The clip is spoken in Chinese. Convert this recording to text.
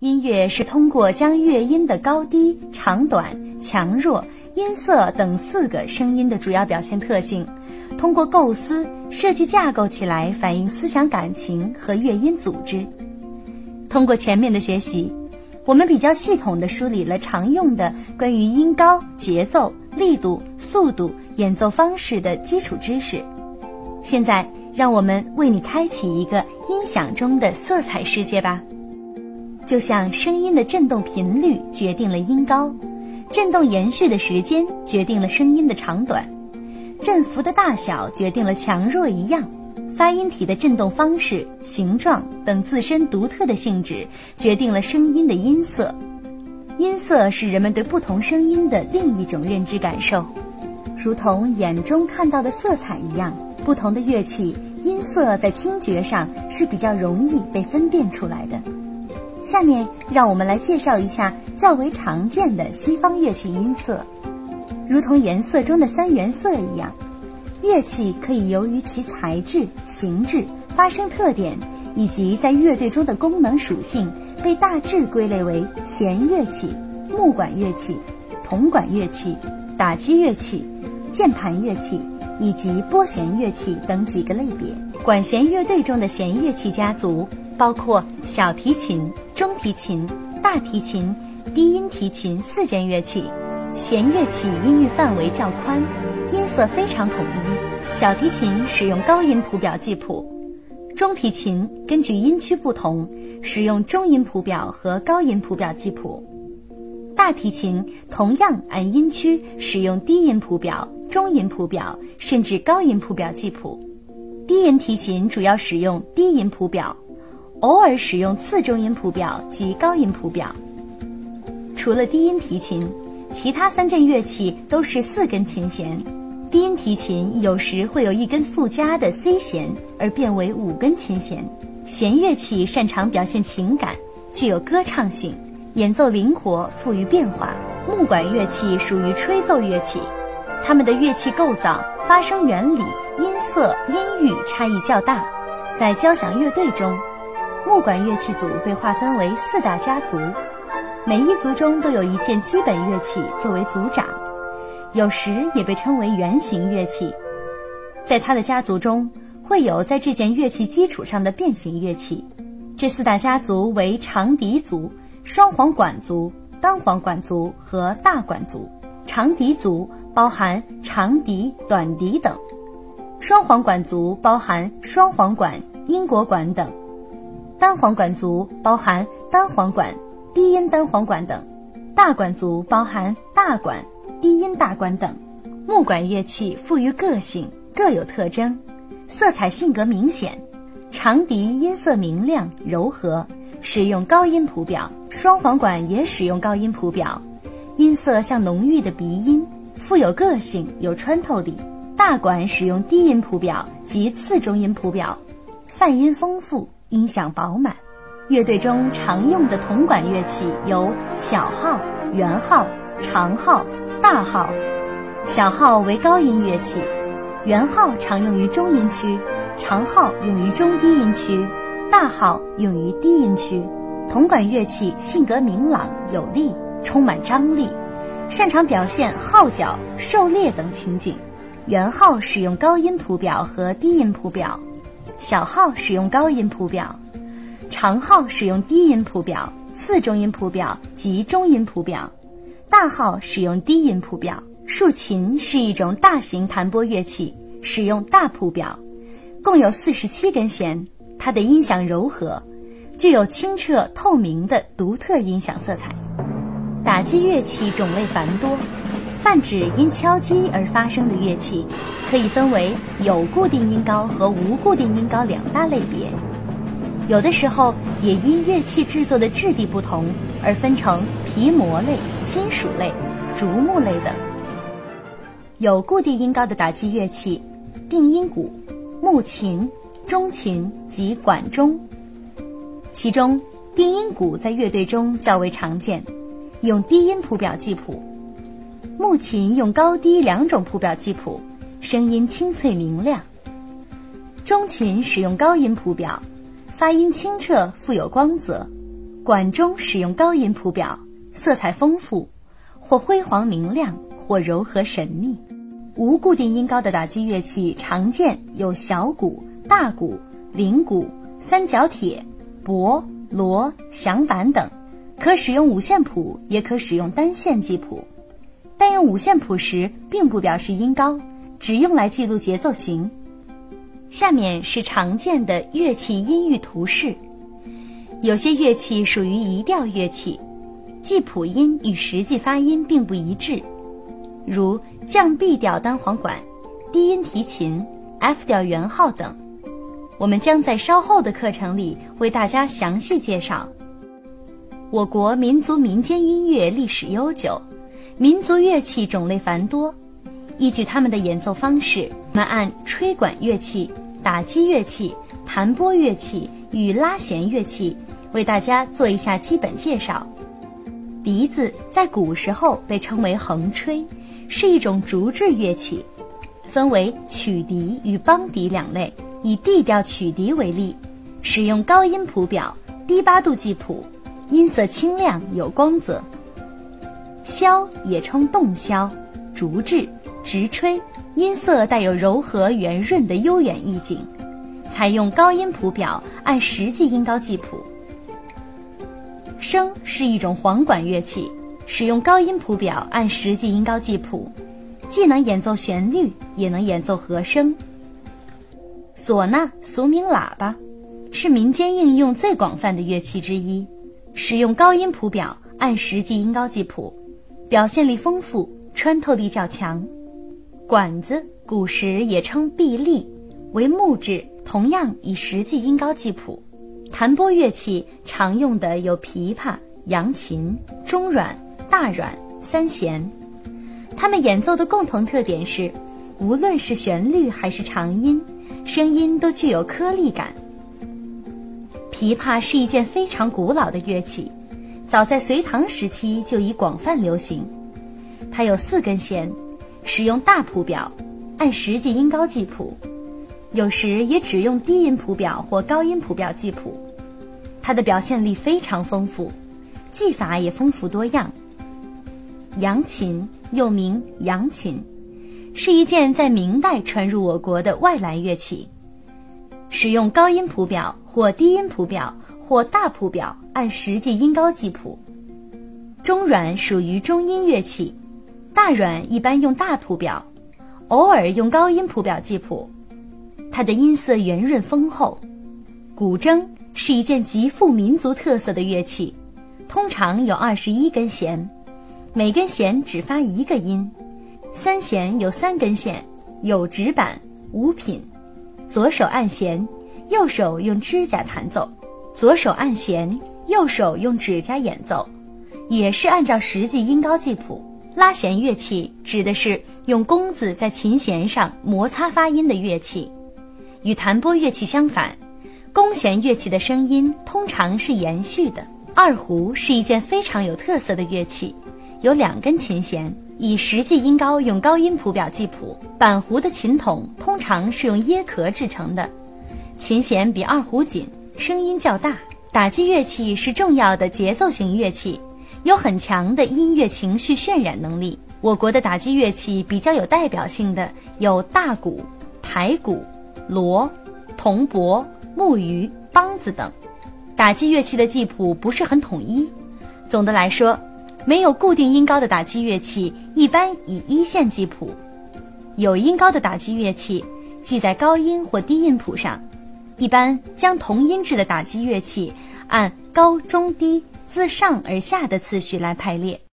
音乐是通过将乐音的高低、长短、强弱、音色等四个声音的主要表现特性，通过构思设计架构起来，反映思想感情和乐音组织。通过前面的学习，我们比较系统地梳理了常用的关于音高、节奏、力度、速度、演奏方式的基础知识。现在，让我们为你开启一个音响中的色彩世界吧。就像声音的振动频率决定了音高，振动延续的时间决定了声音的长短，振幅的大小决定了强弱一样，发音体的振动方式、形状等自身独特的性质决定了声音的音色。音色是人们对不同声音的另一种认知感受，如同眼中看到的色彩一样，不同的乐器音色在听觉上是比较容易被分辨出来的。下面让我们来介绍一下较为常见的西方乐器音色。如同颜色中的三原色一样，乐器可以由于其材质、形制、发声特点以及在乐队中的功能属性，被大致归类为弦乐器、木管乐器、铜管乐器、打击乐器、键盘乐器以及拨弦乐器等几个类别。管弦乐队中的弦乐器家族包括小提琴。中提琴、大提琴、低音提琴四件乐器，弦乐器音域范围较宽，音色非常统一。小提琴使用高音谱表记谱，中提琴根据音区不同，使用中音谱表和高音谱表记谱。大提琴同样按音区使用低音谱表、中音谱表，甚至高音谱表记谱。低音提琴主要使用低音谱表。偶尔使用次中音谱表及高音谱表。除了低音提琴，其他三件乐器都是四根琴弦。低音提琴有时会有一根附加的 C 弦，而变为五根琴弦。弦乐器擅长表现情感，具有歌唱性，演奏灵活，富于变化。木管乐器属于吹奏乐器，它们的乐器构造、发声原理、音色、音域差异较大。在交响乐队中。木管乐器组被划分为四大家族，每一族中都有一件基本乐器作为族长，有时也被称为原型乐器。在它的家族中，会有在这件乐器基础上的变形乐器。这四大家族为长笛族、双簧管族、单簧管族和大管族。长笛族包含长笛、短笛等；双簧管族包含双簧管、英国管等。单簧管族包含单簧管、低音单簧管等，大管族包含大管、低音大管等。木管乐器富于个性，各有特征，色彩性格明显。长笛音色明亮柔和，使用高音谱表；双簧管也使用高音谱表，音色像浓郁的鼻音，富有个性，有穿透力。大管使用低音谱表及次中音谱表，泛音丰富。音响饱满，乐队中常用的铜管乐器有小号、圆号、长号、大号。小号为高音乐器，圆号常用于中音区，长号用于中低音区，大号用于低音区。铜管乐器性格明朗有力，充满张力，擅长表现号角、狩猎等情景。圆号使用高音谱表和低音谱表。小号使用高音谱表，长号使用低音谱表、次中音谱表及中音谱表，大号使用低音谱表。竖琴是一种大型弹拨乐器，使用大谱表，共有四十七根弦。它的音响柔和，具有清澈透明的独特音响色彩。打击乐器种类繁多。泛指因敲击而发生的乐器，可以分为有固定音高和无固定音高两大类别。有的时候也因乐器制作的质地不同而分成皮膜类、金属类、竹木类等。有固定音高的打击乐器，定音鼓、木琴、中琴及管钟。其中，定音鼓在乐队中较为常见，用低音谱表记谱。木琴用高低两种谱表记谱，声音清脆明亮。中琴使用高音谱表，发音清澈富有光泽。管中使用高音谱表，色彩丰富，或辉煌明亮，或柔和神秘。无固定音高的打击乐器常见有小鼓、大鼓、铃鼓、三角铁、钹、锣、响板等，可使用五线谱，也可使用单线记谱。但用五线谱时，并不表示音高，只用来记录节奏型。下面是常见的乐器音域图示。有些乐器属于移调乐器，记谱音与实际发音并不一致，如降 B 调单簧管、低音提琴、F 调圆号等。我们将在稍后的课程里为大家详细介绍。我国民族民间音乐历史悠久，民族乐器种类繁多。依据他们的演奏方式，我们按吹管乐器、打击乐器、弹拨乐器与拉弦乐器为大家做一下基本介绍。笛子在古时候被称为横吹，是一种竹制乐器，分为曲笛与梆笛两类。以 D 调曲笛为例，使用高音谱表，低八度记谱，音色清亮有光泽。箫也称洞箫，竹制。直吹，音色带有柔和圆润的悠远意境，采用高音谱表，按实际音高记谱。笙是一种簧管乐器，使用高音谱表，按实际音高记谱，既能演奏旋律，也能演奏和声。唢呐俗名喇叭，是民间应用最广泛的乐器之一，使用高音谱表，按实际音高记谱，表现力丰富，穿透力较强。管子古时也称筚立，为木质，同样以实际音高记谱。弹拨乐器常用的有琵琶、扬琴、中阮、大阮、三弦。它们演奏的共同特点是，无论是旋律还是长音，声音都具有颗粒感。琵琶是一件非常古老的乐器，早在隋唐时期就已广泛流行。它有四根弦。使用大谱表，按实际音高记谱，有时也只用低音谱表或高音谱表记谱。它的表现力非常丰富，技法也丰富多样。扬琴又名扬琴，是一件在明代传入我国的外来乐器，使用高音谱表或低音谱表或大谱表按实际音高记谱。中阮属于中音乐器。大阮一般用大谱表，偶尔用高音谱表记谱。它的音色圆润丰厚。古筝是一件极富民族特色的乐器，通常有二十一根弦，每根弦只发一个音。三弦有三根线，有指板，五品。左手按弦，右手用指甲弹奏；左手按弦，右手用指甲演奏，也是按照实际音高记谱。拉弦乐器指的是用弓子在琴弦上摩擦发音的乐器，与弹拨乐器相反，弓弦乐器的声音通常是延续的。二胡是一件非常有特色的乐器，有两根琴弦，以实际音高用高音谱表记谱。板胡的琴筒通常是用椰壳制成的，琴弦比二胡紧，声音较大。打击乐器是重要的节奏型乐器。有很强的音乐情绪渲染能力。我国的打击乐器比较有代表性的有大鼓、排鼓、锣、铜钹、木鱼、梆子等。打击乐器的记谱不是很统一。总的来说，没有固定音高的打击乐器一般以一线记谱；有音高的打击乐器记在高音或低音谱上。一般将同音质的打击乐器按高、中、低。自上而下的次序来排列。